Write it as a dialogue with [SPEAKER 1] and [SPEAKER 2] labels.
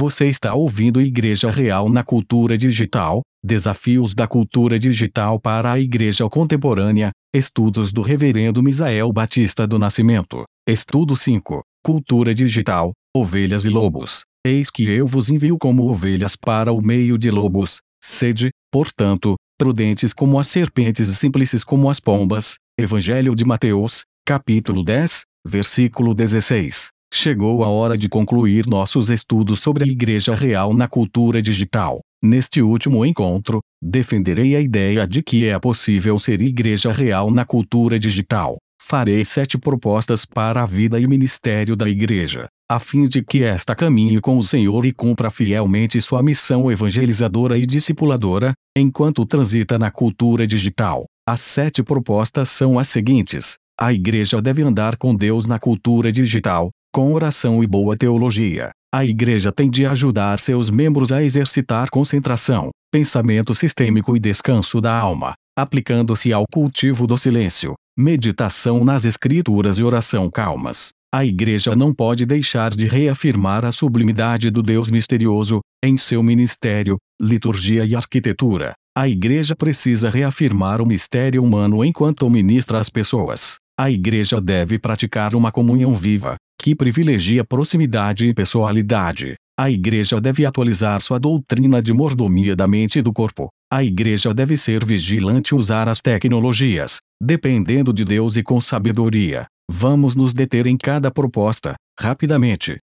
[SPEAKER 1] Você está ouvindo Igreja Real na Cultura Digital: Desafios da Cultura Digital para a Igreja Contemporânea. Estudos do Reverendo Misael Batista do Nascimento. Estudo 5: Cultura Digital: Ovelhas e Lobos. Eis que eu vos envio como ovelhas para o meio de lobos. Sede, portanto, prudentes como as serpentes e simples como as pombas. Evangelho de Mateus, capítulo 10, versículo 16. Chegou a hora de concluir nossos estudos sobre a Igreja Real na cultura digital. Neste último encontro, defenderei a ideia de que é possível ser Igreja Real na cultura digital. Farei sete propostas para a vida e ministério da Igreja, a fim de que esta caminhe com o Senhor e cumpra fielmente sua missão evangelizadora e discipuladora, enquanto transita na cultura digital. As sete propostas são as seguintes: a Igreja deve andar com Deus na cultura digital, com oração e boa teologia, a Igreja tem de ajudar seus membros a exercitar concentração, pensamento sistêmico e descanso da alma, aplicando-se ao cultivo do silêncio, meditação nas Escrituras e oração calmas. A Igreja não pode deixar de reafirmar a sublimidade do Deus misterioso, em seu ministério, liturgia e arquitetura. A Igreja precisa reafirmar o mistério humano enquanto ministra às pessoas. A Igreja deve praticar uma comunhão viva, que privilegia proximidade e pessoalidade. A Igreja deve atualizar sua doutrina de mordomia da mente e do corpo. A Igreja deve ser vigilante e usar as tecnologias, dependendo de Deus e com sabedoria. Vamos nos deter em cada proposta, rapidamente.